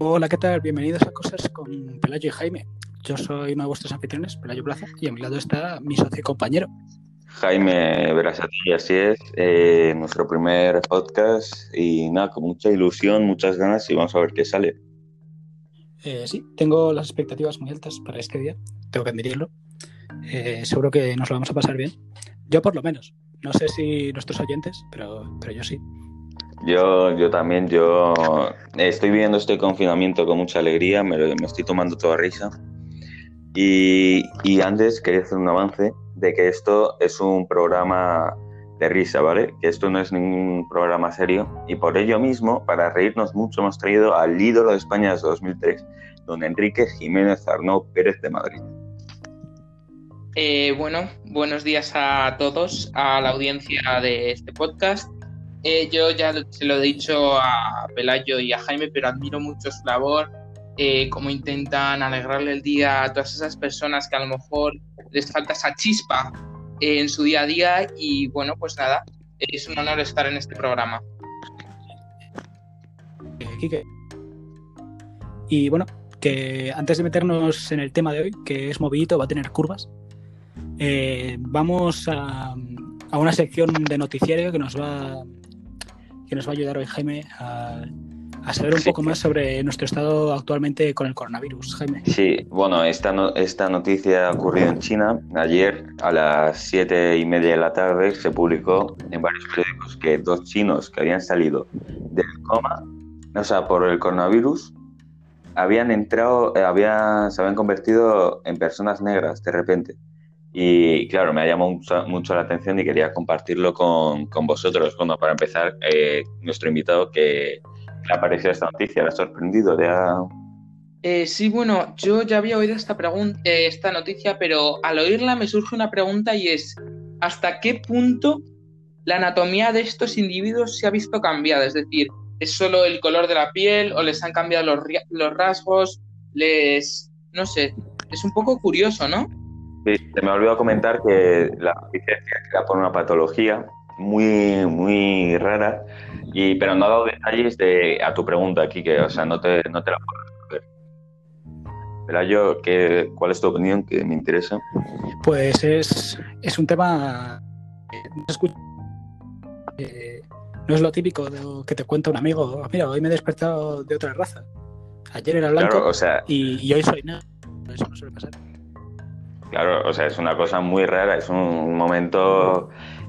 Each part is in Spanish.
Hola, ¿qué tal? Bienvenidos a Cosas con Pelayo y Jaime. Yo soy uno de vuestros anfitriones, Pelayo Plaza, y a mi lado está mi socio y compañero. Jaime verás ti, así es. Eh, nuestro primer podcast y nada, con mucha ilusión, muchas ganas y vamos a ver qué sale. Eh, sí, tengo las expectativas muy altas para este día, tengo que admitirlo. Eh, seguro que nos lo vamos a pasar bien. Yo por lo menos. No sé si nuestros oyentes, pero, pero yo sí. Yo, yo también, yo estoy viviendo este confinamiento con mucha alegría, me, me estoy tomando toda risa. Y, antes quería hacer un avance de que esto es un programa de risa, ¿vale? Que esto no es ningún programa serio. Y por ello mismo, para reírnos mucho, hemos traído al ídolo de España de 2003, don Enrique Jiménez Arnau Pérez de Madrid. Eh, bueno, buenos días a todos, a la audiencia de este podcast. Eh, yo ya se lo he dicho a Pelayo y a Jaime, pero admiro mucho su labor, eh, cómo intentan alegrarle el día a todas esas personas que a lo mejor les falta esa chispa eh, en su día a día. Y bueno, pues nada, es un honor estar en este programa. Quique. Y bueno, que antes de meternos en el tema de hoy, que es movilito, va a tener curvas, eh, vamos a, a, una sección de noticiario que nos va que nos va a ayudar hoy Jaime a, a saber un sí, poco más sobre nuestro estado actualmente con el coronavirus, Jaime. Sí, bueno, esta, no, esta noticia ha ocurrido en China. Ayer a las siete y media de la tarde se publicó en varios periódicos que dos chinos que habían salido del coma, o sea, por el coronavirus, habían entrado, eh, habían, se habían convertido en personas negras de repente. Y claro, me ha llamado mucho, la atención y quería compartirlo con, con vosotros. Bueno, para empezar, eh, nuestro invitado que le ha parecido esta noticia, le ha sorprendido, le ha... Eh, sí, bueno, yo ya había oído esta, eh, esta noticia, pero al oírla me surge una pregunta y es, ¿hasta qué punto la anatomía de estos individuos se ha visto cambiada? Es decir, ¿es solo el color de la piel o les han cambiado los, los rasgos? Les... no sé, es un poco curioso, ¿no? Sí, se me olvidó comentar que la noticia era por una patología muy, muy rara, y, pero no ha dado detalles de, a tu pregunta, aquí, que o sea, no te, no te la puedo responder. Pero yo, ¿qué, ¿cuál es tu opinión? Que me interesa. Pues es, es un tema eh, no es lo típico de lo que te cuenta un amigo. Mira, hoy me he despertado de otra raza. Ayer era blanco claro, o sea, y, y hoy soy negro. Eso no suele pasar. Claro, o sea, es una cosa muy rara, es un momento,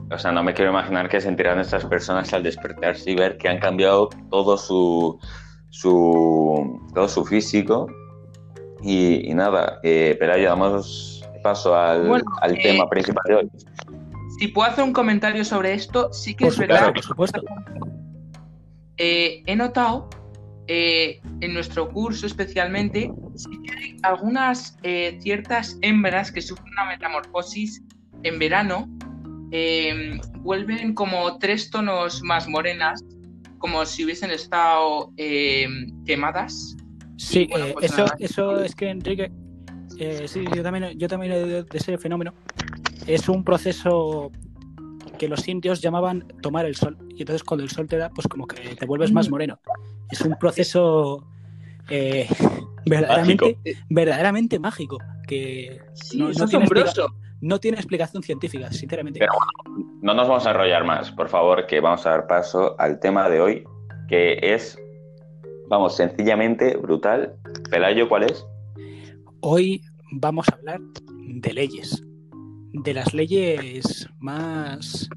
o sea, no me quiero imaginar qué sentirán estas personas al despertarse y ver que han cambiado todo su, su todo su físico y, y nada, eh, pero ya damos paso al, bueno, al eh, tema principal de hoy. Si puedo hacer un comentario sobre esto, sí que por es verdad. por supuesto. Eh, he notado eh, en nuestro curso especialmente, sí que hay algunas eh, ciertas hembras que sufren una metamorfosis en verano, eh, vuelven como tres tonos más morenas, como si hubiesen estado quemadas. Sí, bueno, pues eso, eso es que Enrique, sí, yo también, yo también he de ese fenómeno. Es un proceso que los indios llamaban tomar el sol. Y entonces cuando el sol te da, pues como que te vuelves más moreno. Es un proceso eh, verdaderamente, mágico. verdaderamente mágico. Que sí, no, es no, tiene no, tiene explicación científica, sinceramente. Pero bueno, no nos vamos a enrollar más, por favor, que vamos a dar paso al tema de hoy, que es, vamos, sencillamente brutal. Pelayo, ¿cuál es? Hoy vamos a hablar de leyes de las leyes más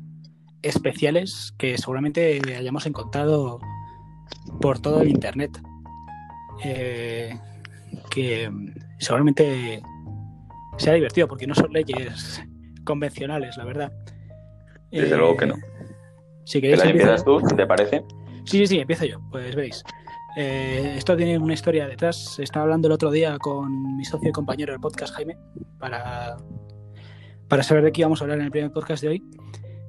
especiales que seguramente hayamos encontrado por todo el Internet. Eh, que seguramente sea divertido porque no son leyes convencionales, la verdad. Desde eh, luego que no. Si queréis, empiezas tú, te parece. Sí, sí, sí, empiezo yo. Pues veis. Eh, esto tiene una historia detrás. Estaba hablando el otro día con mi socio y compañero del podcast, Jaime, para para saber de qué íbamos a hablar en el primer podcast de hoy.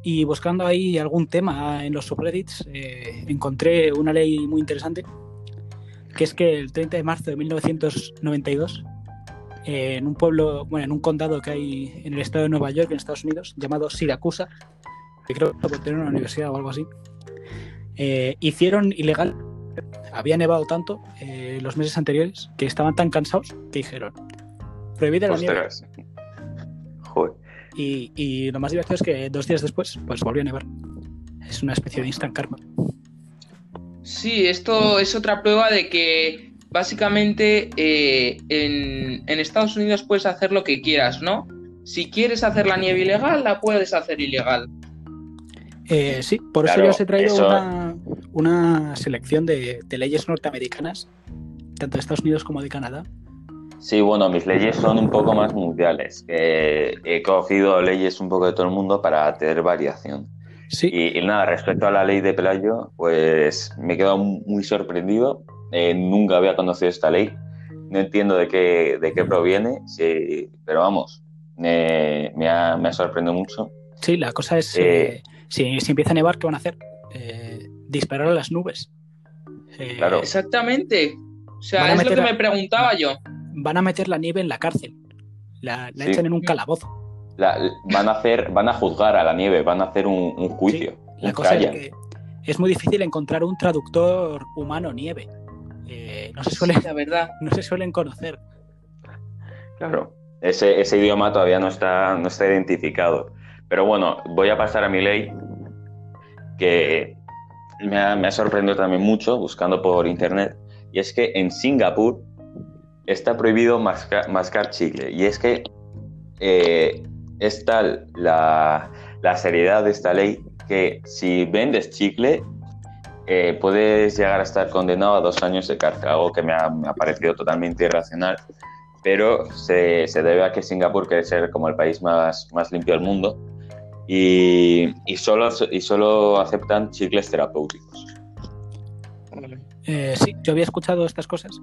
Y buscando ahí algún tema en los subreddits, eh, encontré una ley muy interesante, que es que el 30 de marzo de 1992, eh, en un pueblo, bueno, en un condado que hay en el estado de Nueva York, en Estados Unidos, llamado Siracusa, que creo que tener una universidad o algo así, eh, hicieron ilegal había nevado tanto eh, los meses anteriores que estaban tan cansados que dijeron, prohibida la nieve. Ostras. Joder. Y, y lo más divertido es que dos días después, pues volvió a nevar. Es una especie de instant karma. Sí, esto es otra prueba de que básicamente eh, en, en Estados Unidos puedes hacer lo que quieras, ¿no? Si quieres hacer la nieve ilegal, la puedes hacer ilegal. Eh, sí, por eso yo os he traído eso- una, una selección de, de leyes norteamericanas, tanto de Estados Unidos como de Canadá. Sí, bueno, mis leyes son un poco más mundiales. he cogido leyes un poco de todo el mundo para tener variación. Sí, Y, y nada, respecto a la ley de Pelayo, pues me he quedado muy sorprendido. Eh, nunca había conocido esta ley. No entiendo de qué, de qué proviene, sí, pero vamos, me, me ha, me ha sorprendido mucho. sí, la cosa es, Eh, eh, si, si empieza a nevar, ¿qué van a hacer? Eh, disparar a las nubes. Eh, Claro. Exactamente. O sea, es lo que me preguntaba yo. Van a meter la nieve en la cárcel. La, la Sí. echan en un calabozo. La- van, a hacer, van a juzgar a la nieve, van a hacer un, un juicio. La un cosa es que es muy difícil encontrar un traductor humano nieve. Eh, no, se suelen, La verdad. no se suelen conocer. Claro, ese, ese idioma todavía no está, no está identificado. Pero bueno, voy a pasar a mi ley, que me ha, me ha sorprendido también mucho buscando por internet, y es que en Singapur está prohibido masca- mascar chicle. Y es que eh, es tal la, seriedad de esta ley que si vendes chicle, eh, puedes llegar a estar condenado a dos años de cárcel, algo que me ha, parecido totalmente irracional pero se, debe a que Singapur quiere ser como el país más, limpio del mundo y, y, solo, y solo aceptan chicles terapéuticos. Eh, sí, yo había escuchado estas cosas.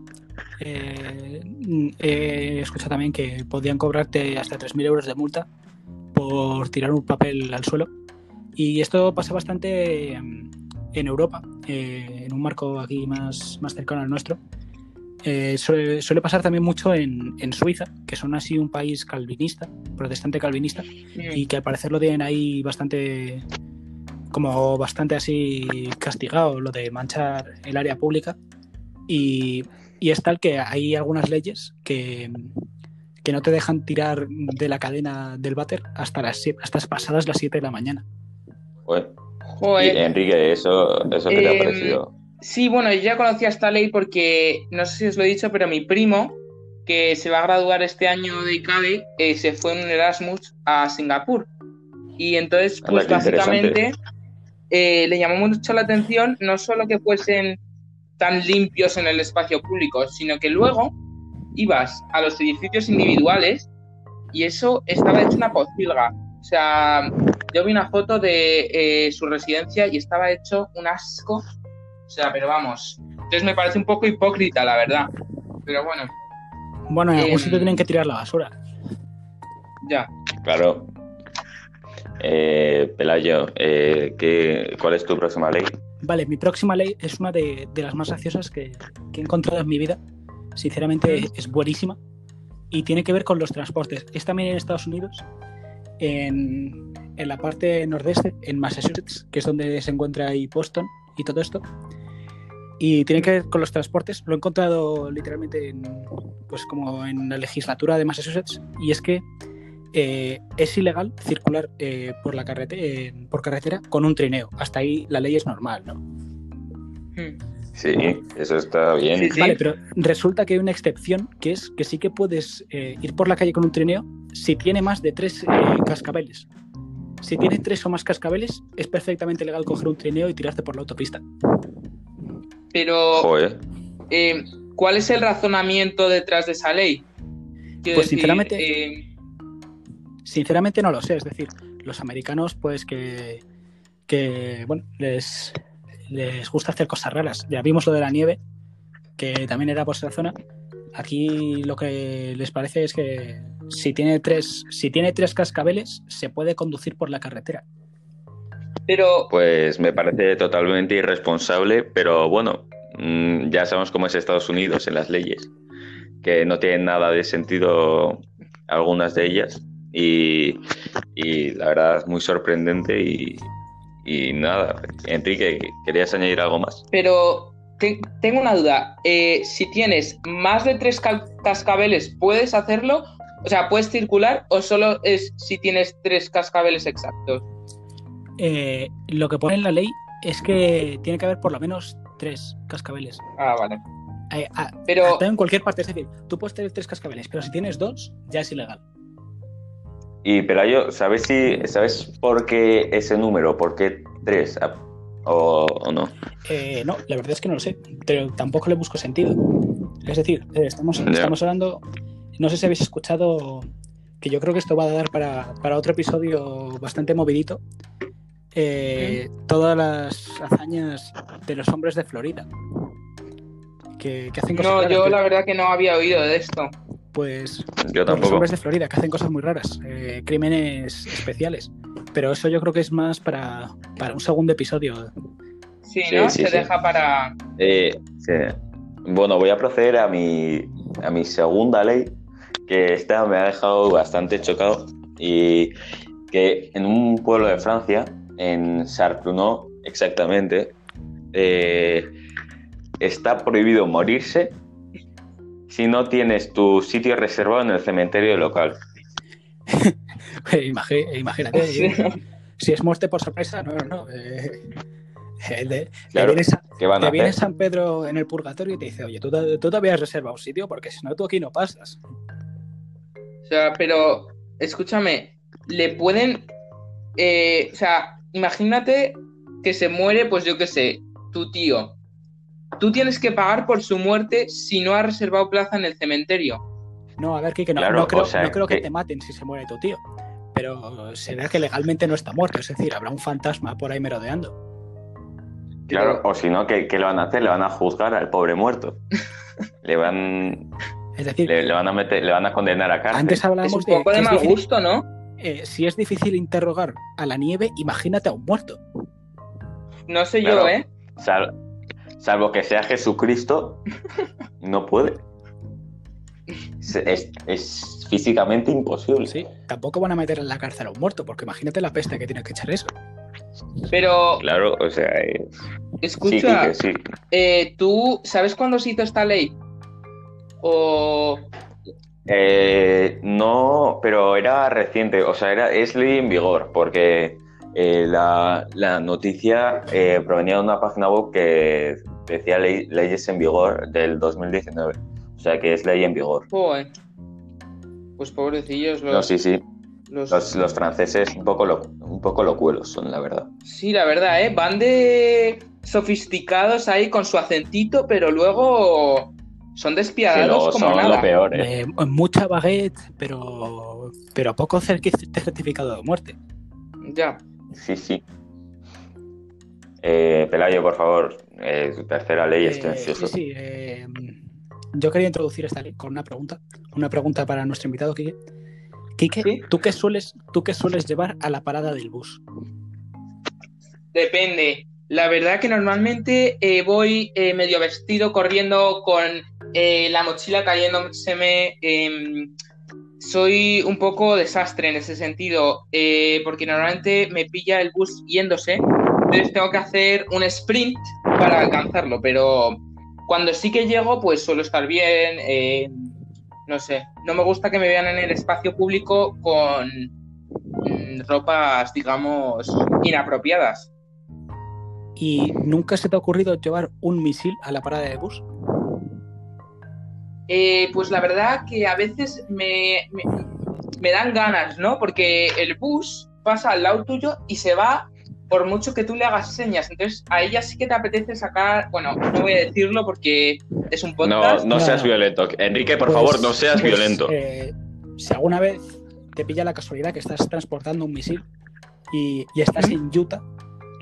Eh, mm, he escuchado también que podían cobrarte hasta 3.000 euros de multa por tirar un papel al suelo. Y esto pasa bastante mm, en Europa, eh, en un marco aquí más, más cercano al nuestro. Eh, suele, suele pasar también mucho en, en Suiza, que son así un país calvinista, protestante calvinista, y que al parecer lo tienen ahí bastante como bastante así castigado lo de manchar el área pública y, y es tal que hay algunas leyes que, que no te dejan tirar de la cadena del váter hasta las siete- hasta pasadas las 7 de la mañana. Joder. Y. Enrique, ¿eso, eso qué te ha Em, parecido? Sí, bueno, yo ya conocía esta ley porque, no sé si os lo he dicho, pero mi primo, que se va a graduar este año de ICABE, eh, se fue en un Erasmus a Singapur. Y entonces, pues básicamente eh, le llamó mucho la atención no solo que fuesen tan limpios en el espacio público, sino que luego ibas a los edificios individuales y eso estaba hecho una pocilga. O sea, yo vi una foto de eh, su residencia y estaba hecho un asco. O sea, pero vamos. Entonces me parece un poco hipócrita, la verdad. Pero bueno, Bueno, en algún Em, sitio tienen que tirar la basura. ya. Claro. Eh, Pelayo, eh, ¿qué, ¿cuál es tu próxima ley? Vale, mi próxima ley es una de, de las más graciosas que, que he encontrado en mi vida. Sinceramente es buenísima y tiene que ver con los transportes. Es también en Estados Unidos, en, en la parte nordeste, en Massachusetts, que es donde se encuentra ahí Boston y todo esto. Y tiene que ver con los transportes. Lo he encontrado literalmente en, pues como en la legislatura de Massachusetts. Y es que eh, es ilegal circular eh, por, la carrete- eh, por carretera con un trineo. Hasta ahí la ley es normal, ¿no? Hmm. Sí, eso está bien. Sí, sí. Vale, pero resulta que hay una excepción que es que sí que puedes eh, ir por la calle con un trineo si tiene más de tres eh, cascabeles. Si tiene tres o más cascabeles, es perfectamente legal coger un trineo y tirarte por la autopista. Pero, Joder. eh, ¿cuál es el razonamiento detrás de esa ley? Quiero Pues, sinceramente- eh, Sinceramente no lo sé, es decir, los americanos pues que, que bueno, les, les gusta hacer cosas raras. Ya vimos lo de la nieve, que también era por esa zona. Aquí lo que les parece es que si tiene tres, si tiene tres cascabeles, se puede conducir por la carretera. pero, Pues me parece totalmente irresponsable, pero bueno, mm, ya sabemos cómo es Estados Unidos en las leyes, que no tienen nada de sentido algunas de ellas y, y la verdad es muy sorprendente y, y nada, Enrique, ¿querías añadir algo más? pero te- tengo una duda. Eh, si tienes más de tres ca- cascabeles, ¿puedes hacerlo? O sea, ¿puedes circular o solo es si tienes tres cascabeles exactos? Eh, lo que pone en la ley es que tiene que haber por lo menos tres cascabeles. Ah, vale. Eh, ah, Pero, está en cualquier parte, es decir, tú puedes tener tres cascabeles, pero si tienes dos, ya es ilegal. Y Pelayo, ¿sabes si sabes por qué ese número? ¿Por qué tres? Ah, ¿O, o no? Eh, no, la verdad es que no lo sé, pero tampoco le busco sentido. Es decir, eh, estamos, hablando, no sé si habéis escuchado, que yo creo que esto va a dar para, para otro episodio bastante movidito, eh, todas las hazañas de los hombres de Florida. Que, que hacen cosas no, yo tío. la verdad que no había oído de esto. Pues Yo tampoco. hombres de Florida, que hacen cosas muy raras, eh, crímenes especiales. Pero eso yo creo que es más para, para un segundo episodio. Sí, ¿no? sí, Se sí. deja para... Eh, sí. Bueno, voy a proceder a mi, a mi segunda ley, que esta me ha dejado bastante chocado, y que en un pueblo de Francia, en Sarprenant exactamente, eh, está prohibido morirse si no tienes tu sitio reservado en el cementerio local. Imagínate, si es muerte por sorpresa, no, no, no. eh, eh, de- te Claro, viene Sa- ¿Qué van a te viene hacer? San Pedro en el purgatorio y te dice, oye, tú, tú te habías reservado un sitio porque si no tú aquí no pasas. O sea, pero escúchame, le pueden... eh, o sea, imagínate que se muere, pues yo qué sé, tu tío. Tú tienes que pagar por su muerte si no has reservado plaza en el cementerio. No, a ver, Kike, no, Claro, no creo, o sea, no creo que que- te maten si se muere tu tío. Pero será que legalmente no está muerto, es decir, habrá un fantasma por ahí merodeando. Claro, o si no, ¿qué, qué le van a hacer? Le van a juzgar al pobre muerto. le van Es decir, le, le van a meter, le van a condenar a cárcel. antes Es hablábamos un de poco de es mal difícil- gusto, ¿no? eh, si es difícil interrogar a la nieve, imagínate a un muerto. No sé Claro. yo, ¿eh? Sal- salvo que sea Jesucristo, no puede. Es, es- es físicamente imposible. Sí, tampoco van a meter en la cárcel a un muerto, porque imagínate la peste que tiene que echar eso. Pero, Claro, o sea, eh, sí, escucha, Quique, sí. eh, ¿tú sabes cuándo se hizo esta ley? O... Eh, no, pero era reciente, o sea, era, es ley en vigor, porque eh, la, la noticia eh, provenía de una página web que decía ley- leyes en vigor del 2019. O sea, que es ley en vigor. Joder. Pues pobrecillos los... No, sí, sí. los- Los, los franceses un poco, lo- un poco locuelos son, la verdad. Sí, la verdad, ¿eh? Van de sofisticados ahí con su acentito, pero luego son Sí, despiadados luego como son nada. lo peor, ¿eh? Eh, mucha baguette, pero, pero poco certificado de muerte. Ya. Sí, sí. Eh, Pelayo, por favor, eh, tu tercera ley, estoy Eh, ansioso. sí, sí. eh, yo quería introducir esta ley con una pregunta. Una pregunta para nuestro invitado, Quique. Quique, Sí. ¿tú, qué sueles, ¿tú qué sueles llevar a la parada del bus? Depende. La verdad que normalmente eh, voy eh, medio vestido, corriendo con eh, la mochila cayéndoseme. em, soy un poco desastre en ese sentido, eh, porque normalmente me pilla el bus yéndose, entonces tengo que hacer un sprint para alcanzarlo, pero cuando sí que llego, pues suelo estar bien. eh, no sé, no me gusta que me vean en el espacio público con mm, ropas, digamos, inapropiadas. ¿Y nunca se te ha ocurrido llevar un misil a la parada de bus? Eh, pues la verdad que a veces me, me, me dan ganas, ¿no? Porque el bus pasa al lado tuyo y se va por mucho que tú le hagas señas. Entonces a ella sí que te apetece sacar, bueno, no voy a decirlo porque es un podcast. no No. seas violento. Enrique, por Pues- favor, no seas pues, violento. eh, si alguna vez te pilla la casualidad que estás transportando un misil y, y estás ¿Mm? en Utah,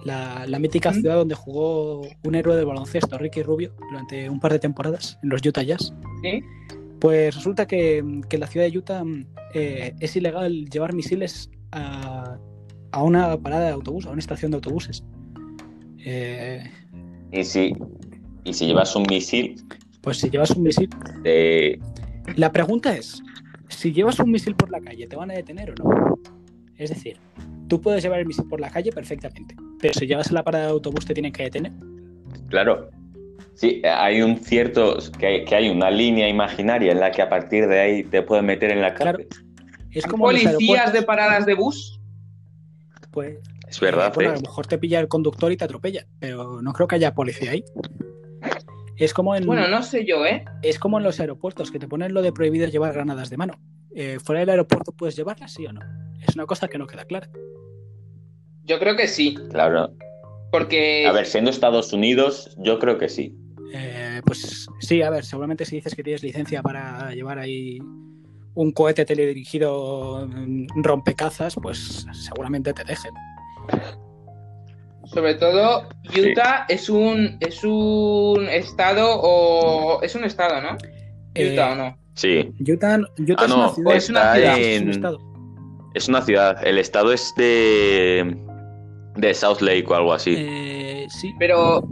la, la mítica ¿Mm? ciudad donde jugó un héroe del baloncesto, Ricky Rubio, durante un par de temporadas en los Utah Jazz, ¿sí? pues resulta que, que en la ciudad de Utah eh, es ilegal llevar misiles a, a una parada de autobús, a una estación de autobuses. Eh, Y si, y si llevas un misil pues si llevas un misil, de... La pregunta es, si llevas un misil por la calle, ¿te van a detener o no? Es decir, tú puedes llevar el misil por la calle perfectamente, pero si llevas a la parada de autobús te tienen que detener. Claro. Sí, hay un cierto, que hay, que hay una línea imaginaria en la que a partir de ahí te pueden meter en la Claro. cárcel. Es como ¿Policías de paradas de bus? Pues, Es verdad, eh, bueno, ¿eh? a lo mejor te pilla el conductor y te atropella, pero no creo que haya policía ahí. Es como en, Bueno, no sé yo, ¿eh? es como en los aeropuertos, que te ponen lo de prohibido llevar granadas de mano. Eh, ¿Fuera del aeropuerto puedes llevarlas, sí o no? Es una cosa que no queda clara. Yo creo que sí, Claro. porque A ver, siendo Estados Unidos, yo creo que sí. Eh, pues sí, a ver, seguramente si dices que tienes licencia para llevar ahí un cohete teledirigido rompecazas, pues seguramente te dejen. sobre todo Utah es un es un estado o es un estado, ¿no? Eh, Utah o no. Sí. Utah, Utah Ah, es no, una ciudad. es una ciudad, es un estado. Es una ciudad. El estado es de. de South Lake o algo así. Eh, sí. Pero a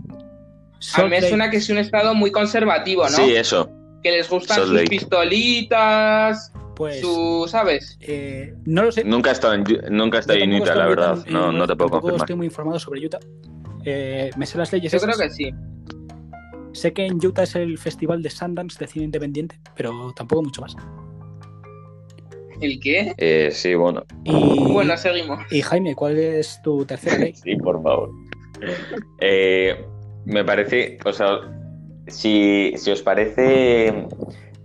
Salt mí me suena que es un estado muy conservativo, ¿no? Sí, eso. Que les gustan Salt sus Lake. pistolitas, pues su, ¿sabes? eh, no lo sé. Nunca he estado en, nunca he estado en Utah, la verdad. No, eh, no te puedo tampoco confirmar. estoy muy informado sobre Utah. Eh, me sé las leyes. Yo creo que sí. Sé que en Utah es el festival de Sundance de cine independiente, pero tampoco mucho más. ¿El qué? Eh, sí, bueno. Y, Bueno, seguimos. y Jaime, ¿cuál es tu tercera ley? Sí, por favor. Eh, me parece, o sea, si, si os parece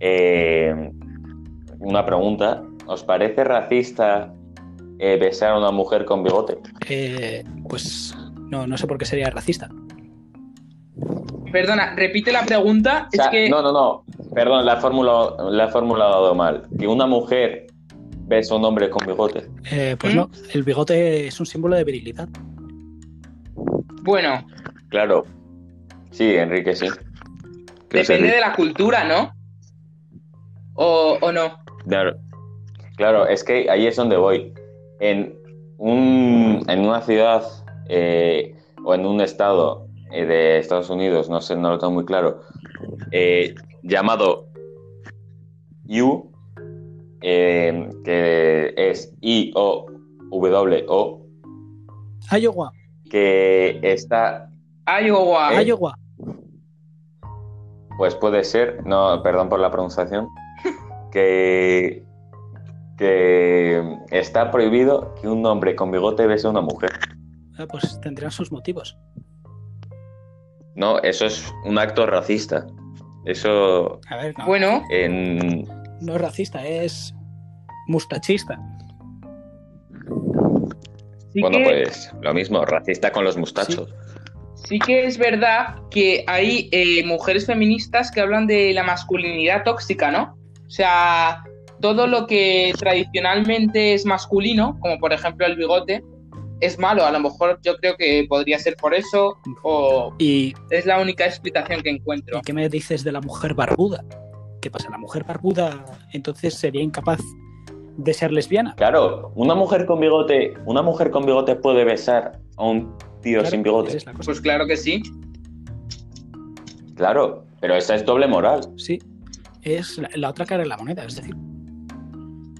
eh, una pregunta, ¿os parece racista eh, besar a una mujer con bigote? Eh, pues no, no sé por qué sería racista. Perdona, repite la pregunta. O sea, es que No, no, no, perdón, la fórmula la he formulado mal. Que una mujer besa a un hombre con bigote. Eh, pues ¿Mm? no, el bigote es un símbolo de virilidad. bueno, Claro. Sí, Enrique, sí. ¿Qué os depende de la cultura, ¿no? O, o no. Claro, claro, es que ahí es donde voy. En, un, en una ciudad eh, o en un estado eh, de Estados Unidos, no sé, no lo tengo muy claro, eh, llamado U, eh, que es I-O-W-O, Iowa, que está, Iowa. Eh, Iowa. Pues puede ser, no, perdón por la pronunciación, que, que está prohibido que un hombre con bigote bese a una mujer. Ah, pues tendrán sus motivos. No, eso es un acto racista. Eso A ver, no, Bueno, en... no es racista, es mustachista. sí bueno, que, pues lo mismo, racista con los mustachos. sí que es verdad que hay eh, mujeres feministas que hablan de la masculinidad tóxica, ¿no? O sea, todo lo que tradicionalmente es masculino, como por ejemplo el bigote, es malo. A lo mejor yo creo que podría ser por eso o ¿Y, es la única explicación que encuentro. ¿y qué me dices de la mujer barbuda? ¿Qué pasa? ¿La mujer barbuda entonces sería incapaz de ser lesbiana? Claro, una mujer con bigote, una mujer con bigote puede besar a un tío Claro, sin bigote. es. Pues claro que sí. Claro, pero esa es doble moral. Sí, es la, la otra cara de la moneda, es decir.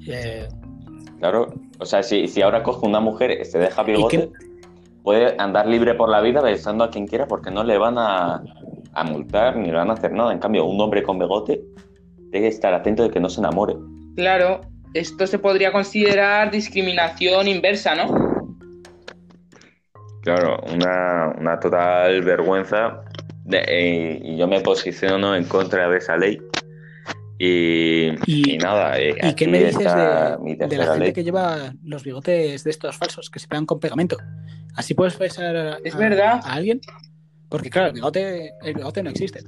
eh, Claro, o sea, si, si ahora coge una mujer, se deja ¿y bigote, puede andar libre por la vida besando a quien quiera porque no le van a, a multar ni le van a hacer nada. En cambio, un hombre con bigote tiene que estar atento de que no se enamore. Claro, esto se podría considerar discriminación inversa, ¿no? Claro, una, una total vergüenza. de- eh, y yo me posiciono en contra de esa ley. Y, Y- y nada, eh, ¿Y qué me dices de, la gente ley. que lleva los bigotes de estos falsos que se pegan con pegamento? ¿Así puedes besar a, Es a- verdad. a alguien? Porque claro, el bigote, el bigote no existe.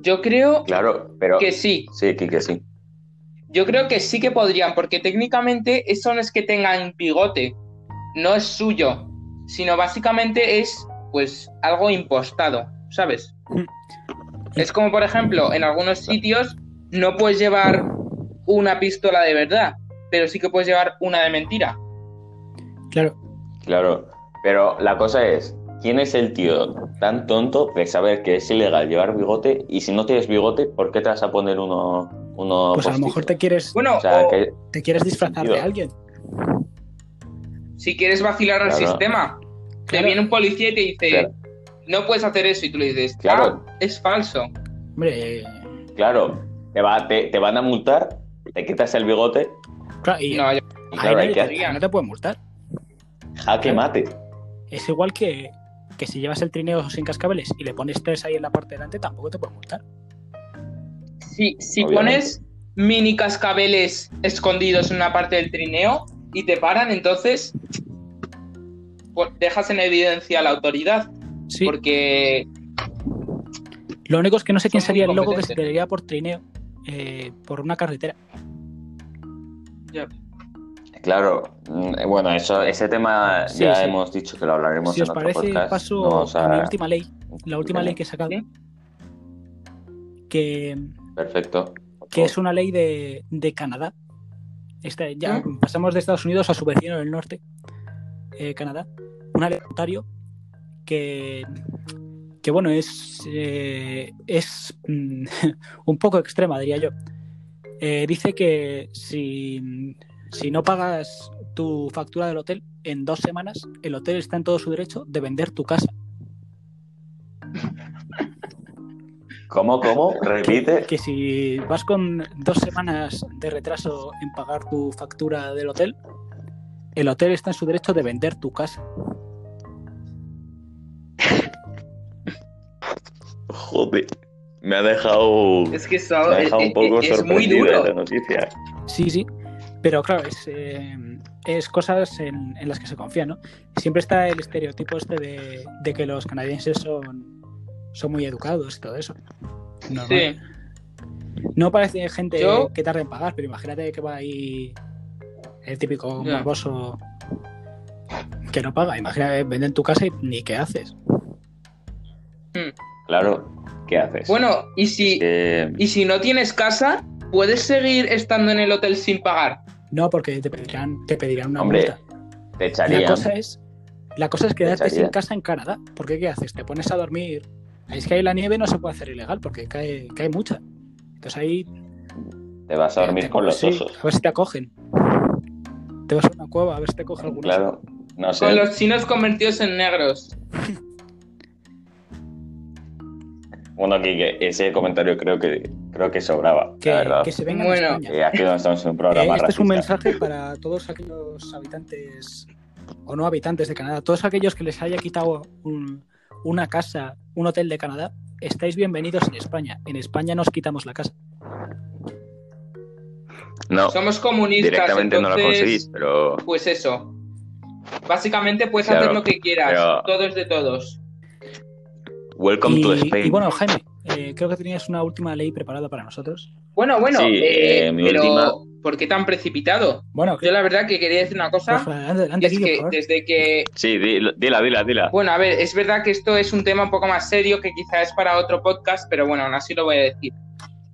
Yo creo Claro, pero que sí. sí, que, que sí. Yo creo que sí que podrían, porque técnicamente eso no es que tengan bigote, no es suyo, sino básicamente es pues algo impostado, ¿sabes? Mm. Es como por ejemplo, en algunos sitios no puedes llevar una pistola de verdad, pero sí que puedes llevar una de mentira. Claro, Claro, pero la cosa es, ¿quién es el tío tan tonto de saber que es ilegal llevar bigote y si no tienes bigote, ¿por qué te vas a poner uno, uno pues a lo mejor te quieres, Bueno, O sea, o que, te quieres disfrazar de alguien. Si quieres vacilar al Claro. sistema, te viene un policía y te dice, Claro. no puedes hacer eso y tú le dices, Claro. "Ah, es falso. Hombre, eh, Claro, te, va, te, te van a multar, te quitas el bigote claro, y No, yo- y ahí claro, hay que te- no te pueden multar. jaque mate. Es igual que, que si llevas el trineo sin cascabeles y le pones tres ahí en la parte de delante, tampoco te pueden multar. si, si Obviamente. pones mini cascabeles escondidos en una parte del trineo y te paran, entonces pues, dejas en evidencia a la autoridad. Sí, Porque lo único es que no sé quién sería el loco que se tiraría por trineo eh, por una carretera. Claro, mm, bueno, eso, ese tema Sí, ya sí. hemos dicho que lo hablaremos Si en os otro parece, podcast. paso No vamos a mi última ley, la última ley que he sacado, que, Perfecto. que es una ley de, de Canadá. Esta, ya ¿Mm? pasamos de Estados Unidos a su vecino del norte, eh, Canadá. De Ontario que, que bueno, es, eh, es mm, un poco extrema, diría yo. Eh, dice que si, si no pagas tu factura del hotel en dos semanas, el hotel está en todo su derecho de vender tu casa. ¿Cómo, cómo? Repite. que si vas con dos semanas de retraso en pagar tu factura del hotel, el hotel está en su derecho de vender tu casa. Joder, me ha dejado, es que me ha es, dejado un poco es- muy sorprendido duro. la noticia. Sí, sí. Pero claro, es, eh, es cosas en, en las que se confía, ¿no? Siempre está el estereotipo este de, de que los canadienses son, son muy educados y todo eso. Normal. Sí. No parece gente Yo- que tarde en pagar, pero imagínate que va ahí el típico morboso que no paga. Imagínate, venden tu casa y ni qué haces. Claro, ¿qué haces? Bueno, y si, Eh, y si no tienes casa, ¿puedes seguir estando en el hotel sin pagar? No, porque te pedirán, te pedirán una Hombre, multa. te La echarían. cosa es, la cosa es quedarte sin casa en Canadá. Porque ¿qué haces? Te pones a dormir. Ahí es que ahí la nieve no se puede hacer ilegal porque cae, cae mucha. Entonces ahí Te vas a dormir te- con los sí, osos. A ver si te acogen. Te vas a una cueva a ver si te coge alguno. Claro, no sé. Con los chinos convertidos en negros. Bueno, que ese comentario creo que creo que sobraba, Que, la verdad. que se vengan Bueno. a aquí no estamos en un Eh, programa este es un mensaje para todos aquellos habitantes o no habitantes de Canadá, todos aquellos que les haya quitado un- una casa, un hotel de Canadá, estáis bienvenidos en España. En España nos quitamos la casa. No, Somos comunistas, directamente no lo entonces, conseguís, pero Pues eso. Básicamente puedes Claro, hacer lo que quieras. pero- Todo es de todos. welcome to Spain. y bueno, Jaime, eh, creo que tenías una última ley preparada para nosotros. Bueno, bueno, Sí, eh, eh, mi pero última- ¿por qué tan precipitado? Bueno, Yo la verdad que quería decir una cosa, pues, adelante, adelante, y es Guillo, que por favor. desde que... Sí, di- dila, dila, dila. Bueno, a ver, es verdad que esto es un tema un poco más serio que quizás es para otro podcast, pero bueno, aún así lo voy a decir.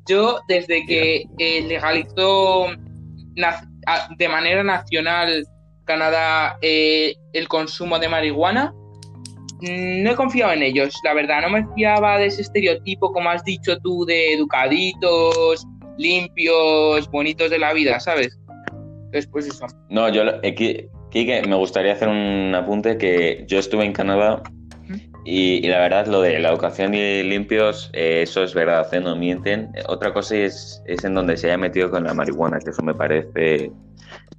Yo, desde que eh, legalizó de manera nacional Canadá eh, el consumo de marihuana, mm, no he confiado en ellos, la verdad. No me fiaba de ese estereotipo, como has dicho tú, de educaditos, limpios, bonitos de la vida, ¿sabes? Pues eso. No, yo, eh, Quique, me gustaría hacer un apunte que yo estuve en Canadá y, y la verdad lo de la educación y limpios, eh, eso es verdad, ¿eh? no mienten. Otra cosa es, es en donde se haya metido con la marihuana, que eso me parece,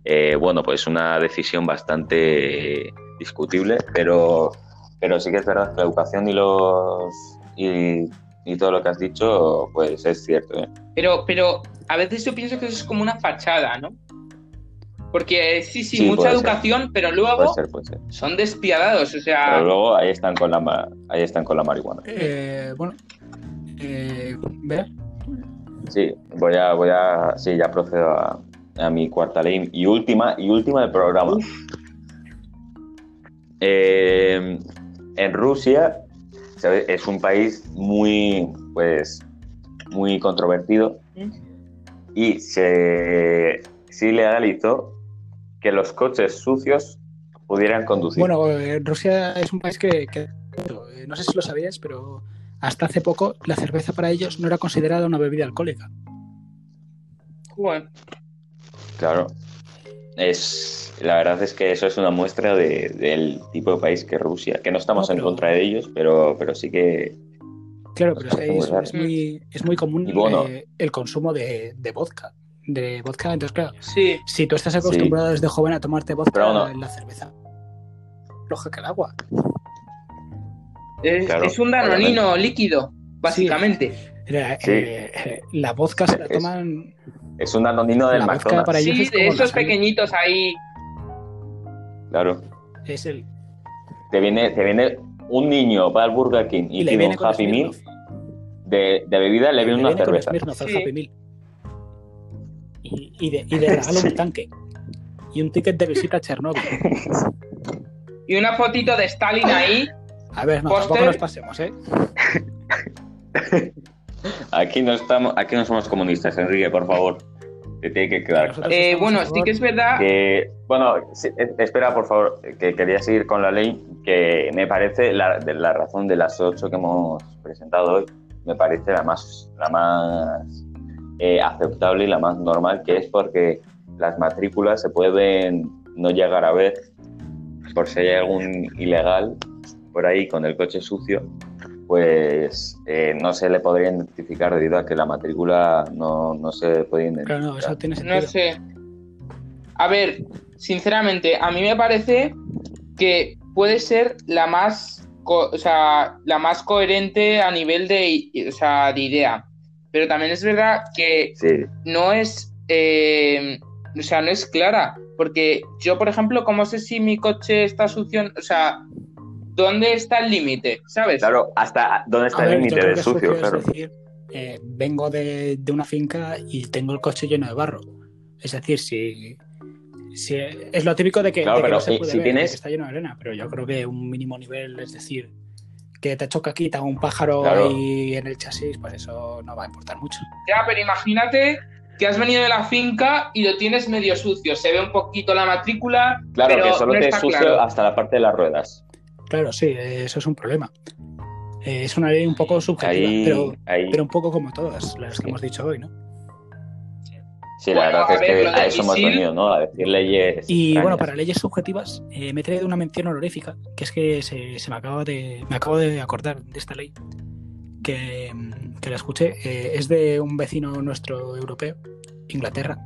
eh, bueno, pues una decisión bastante discutible, pero, pero sí que es verdad que la educación y los y, y todo lo que has dicho, pues es cierto. ¿eh? Pero, pero a veces yo pienso que eso es como una fachada, ¿no? Porque eh, sí, sí, Sí, mucha puede ser. educación, pero Puede luego ser, puede ser. son despiadados, o Pero sea, luego ahí están con la, ma- ahí están con la marihuana. Eh, bueno, eh, Sí, voy a, voy a, sí, ya procedo a, a mi cuarta ley y última, y última del programa. Eh, en Rusia ¿sabes? es un país muy, pues, muy controvertido y se sí legalizó que los coches sucios pudieran conducir. Bueno, eh, Rusia es un país que, que- eh, no sé si lo sabías, pero hasta hace poco la cerveza para ellos no era considerada una bebida alcohólica. joder, Claro. Es la verdad es que eso es una muestra de- del tipo de país que es Rusia, que no estamos No, en contra de ellos, pero, pero sí que Claro, pero es que Muy es, muy, es muy común bueno. eh, el consumo de, de vodka. De vodka, entonces, claro, Sí, si tú estás acostumbrado desde joven a tomarte vodka, Pero no. la cerveza floja que el agua. es, Claro, es un danonino líquido, básicamente. Sí. eh, eh, la vodka se la toman. Es un anonino del McDonald's. para Sí, es de esos pequeñitos ahí. Claro. Es el, Te viene, te viene un niño, va al Burger King y, y le pide viene un Happy Meal. De, de bebida le viene una cerveza. Smirnoff al Sí. Happy Meal. Y, y de, y de regalo Sí. un tanque. Y un ticket de visita a Chernóbil. Y una fotito de Stalin ahí. A ver, no, tampoco nos pasemos, ¿eh? Aquí no estamos, aquí no somos comunistas, Enrique, por favor. Te tiene que quedar. Eh, bueno, sí que es verdad. Que, bueno, sí, eh, espera, por favor, que quería seguir con la ley, que me parece la, de la razón de las ocho que hemos presentado hoy, me parece la más, la más eh, aceptable y la más normal, que es porque las matrículas se pueden no llegar a ver por si hay algún ilegal por ahí con el coche sucio, pues eh, no se le podría identificar debido a que la matrícula no, no se puede identificar. Claro, no, eso tiene sentido. No sé. A ver, sinceramente, a mí me parece que puede ser la más, co- o sea, la más coherente a nivel de, o sea, de idea. Pero también es verdad que Sí, no es, eh, o sea, no es clara. Porque yo, por ejemplo, ¿cómo sé si mi coche está sucio? O sea, ¿dónde está el límite? ¿Sabes? Claro, hasta dónde A está ver, el límite de sucio, sucio claro. es decir, eh, vengo de, de una finca y tengo el coche lleno de barro. Es decir, si, si es lo típico de que, Claro, de que pero no se si- puede si ver, de tienes- que está lleno de arena, pero yo creo que un mínimo nivel, es decir, que te choca aquí, te haga un pájaro Claro. ahí en el chasis, pues eso no va a importar mucho. Ya, pero imagínate que has venido de la finca y lo tienes medio sucio. Se ve un poquito la matrícula, Claro, pero que solo no te está sucio claro. hasta la parte de las ruedas. Claro, sí, eso es un problema. Eh, es una ley un poco subjetiva, Ahí, pero, ahí. pero un poco como todas las que hemos dicho hoy, ¿no? sí, la Bueno, verdad a es que a eso hemos venido, ¿no? A decir leyes. Y extrañas. bueno, para leyes subjetivas, eh, me he traído una mención honorífica, que es que se, se me acaba de. me acabo de acordar de esta ley, que, que la escuché. eh, es de un vecino nuestro europeo, Inglaterra,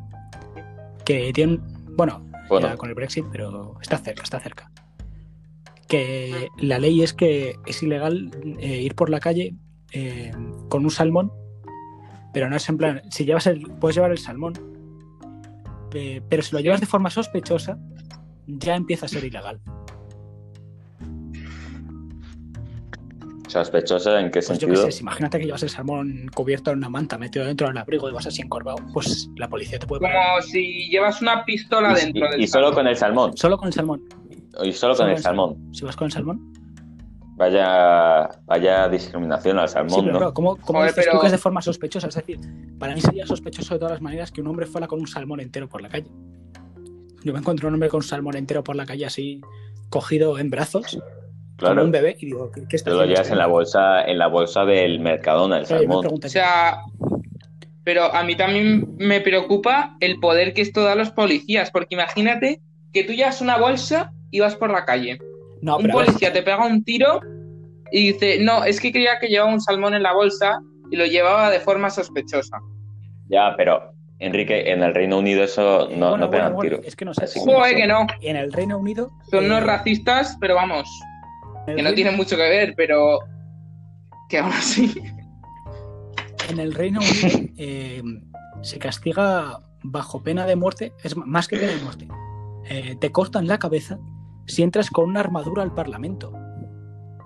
que tiene. Bueno, Bueno. ya con el Brexit, pero está cerca, está cerca. Que la ley es que es ilegal eh, ir por la calle eh, con un salmón, pero no es en plan. Si llevas el. puedes llevar el salmón, eh, pero si lo llevas de forma sospechosa, ya empieza a ser ilegal. ¿Sospechosa en qué Pues yo qué sentido? sé, si imagínate que llevas el salmón cubierto en una manta, metido dentro del abrigo y vas así encorvado, pues la policía te puede parar. Como si llevas una pistola Y- dentro y, del y solo con el salmón. Solo con el salmón. Y solo Solo con el salmón. Si vas con el salmón. Vaya, vaya discriminación al Sí, salmón, pero ¿no? claro, ¿cómo, cómo Joder, dices tú que es de forma sospechosa? Es decir, para mí sería sospechoso de todas las maneras que un hombre fuera con un salmón entero por la calle. Yo me encuentro un hombre con un salmón entero por la calle así, cogido en brazos, como Claro. un bebé, y digo, ¿qué, qué está Te lo llevas este en la bolsa, en la bolsa del Mercadona, el salmón. O sea, pero a mí también me preocupa el poder que esto da a los policías, porque imagínate que tú llevas una bolsa y vas por la calle. no, un policía te pega un tiro y dice, no, es que creía que llevaba un salmón en la bolsa y lo llevaba de forma sospechosa. Ya, pero Enrique, en el Reino Unido eso eh, no, bueno, no pegan bueno, bueno, tiro. es que no sé. Así Joder, que no. En el Reino Unido. Son eh, unos racistas, pero vamos, que no Reino- tienen mucho que ver, pero que aún así. En el Reino Unido eh, se castiga bajo pena de muerte, es más que pena de muerte. Eh, te cortan la cabeza si entras con una armadura al Parlamento.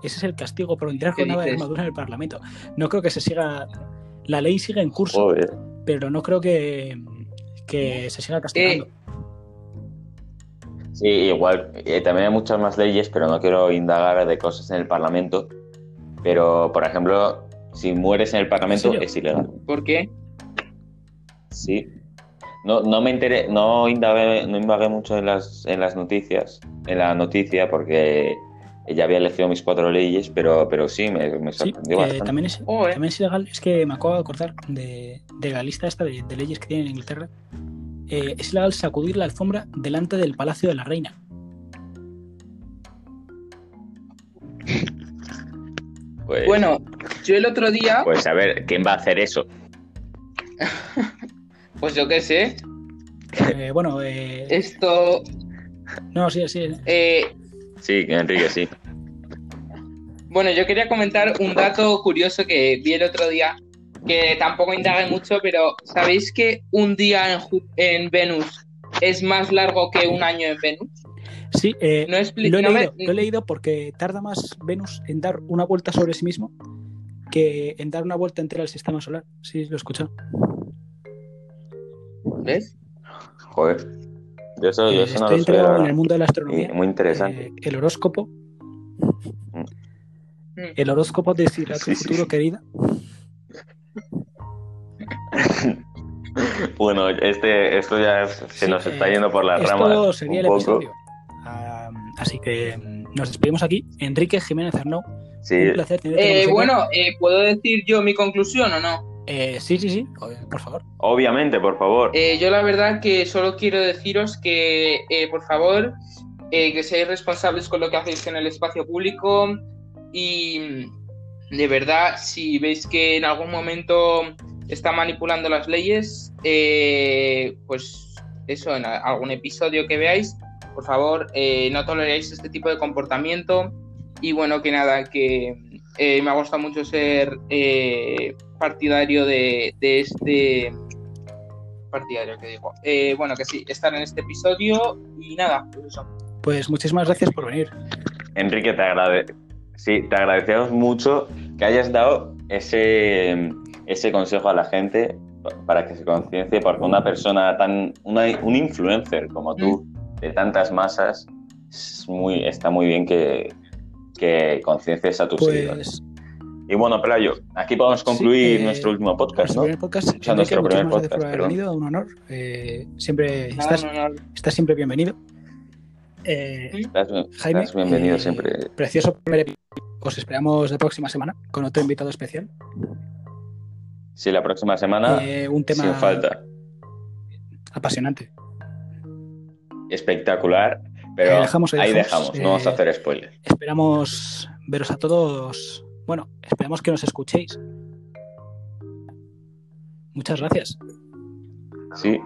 Ese es el castigo por entrar ¿Qué con una dices? armadura en el Parlamento. No creo que se siga. La ley sigue en curso, Joder. pero no creo que, que se siga castigando. Sí, igual. eh, también hay muchas más leyes, pero no quiero indagar de cosas en el Parlamento. Pero, por ejemplo, si mueres en el Parlamento es ilegal. ¿Por qué? Sí. No, no me enteré, no indagué, no indagué mucho en las, en las noticias, en la noticia, porque ya había elegido mis cuatro leyes, pero, pero sí, me, me Sí, sorprendió eh, bastante. también, es, Joder. también es ilegal. Es que me acabo de acordar de, de la lista esta de, de leyes que tienen en Inglaterra. eh, es ilegal sacudir la alfombra delante del Palacio de la Reina. Pues, Bueno, yo el otro día, pues a ver, ¿quién va a hacer eso? pues yo qué sé, Eh, bueno, eh, esto... no, sí, sí. eh, Sí, Enrique, sí. Bueno, yo quería comentar un dato curioso que vi el otro día, que tampoco indagué mucho, pero ¿sabéis que un día en, Venus es más largo que un año en Venus? Sí, eh, No lo, he no me- leído, lo he leído porque tarda más Venus en dar una vuelta sobre sí mismo que en dar una vuelta entera al sistema solar. Sí, lo he escuchado. ¿Ves? Joder. Yo eso, yo Eh, eso no estoy lo en el mundo de la Y astronomía. muy interesante. Eh, el horóscopo. Mm. El horóscopo decirá tu Sí, futuro, sí. querida. Bueno, este, esto ya es- se Sí, nos está eh, yendo por las Esto ramas. sería un el poco. episodio. Así que mm, nos despedimos aquí. Enrique Jiménez Arnau, Sí, un placer tenerte Eh, bueno, eh, ¿puedo decir yo mi conclusión o no? Eh, sí, sí, sí, por favor. obviamente, por favor. Eh, yo la verdad que solo quiero deciros que, eh, por favor, eh, que seáis responsables con lo que hacéis en el espacio público y de verdad, si veis que en algún momento está manipulando las leyes, eh, pues eso, en algún episodio que veáis, por favor, eh, no toleréis este tipo de comportamiento y bueno, que nada, que eh, me ha gustado mucho ser eh, partidario de, de este partidario que digo. Eh, bueno, que sí, estar en este episodio y nada, pues eso. Pues muchísimas gracias por venir. Enrique, te, agrade... sí, te agradecemos mucho que hayas dado ese, ese consejo a la gente para que se conciencie, porque una persona tan, una, un influencer como tú, de tantas masas, es muy, está muy bien que, que conciencies a tus seguidores. Y bueno, Pelayo, aquí podemos concluir Sí, eh, nuestro último podcast, nuestro ¿no? primer podcast. O sea, nuestro primer podcast, por haber venido, un honor. Eh, siempre Nada, estás, siempre bienvenido. Eh, Estás, Jaime, estás bienvenido eh, siempre. Precioso primer episodio. Os esperamos la próxima semana con otro invitado especial. Sí, la próxima semana, Eh, un tema sin falta. apasionante. Espectacular, pero Ahí dejamos, ahí ahí dejamos. dejamos, no vamos a hacer spoiler. Esperamos veros a todos. Bueno, esperamos que nos escuchéis. Muchas gracias. Sí.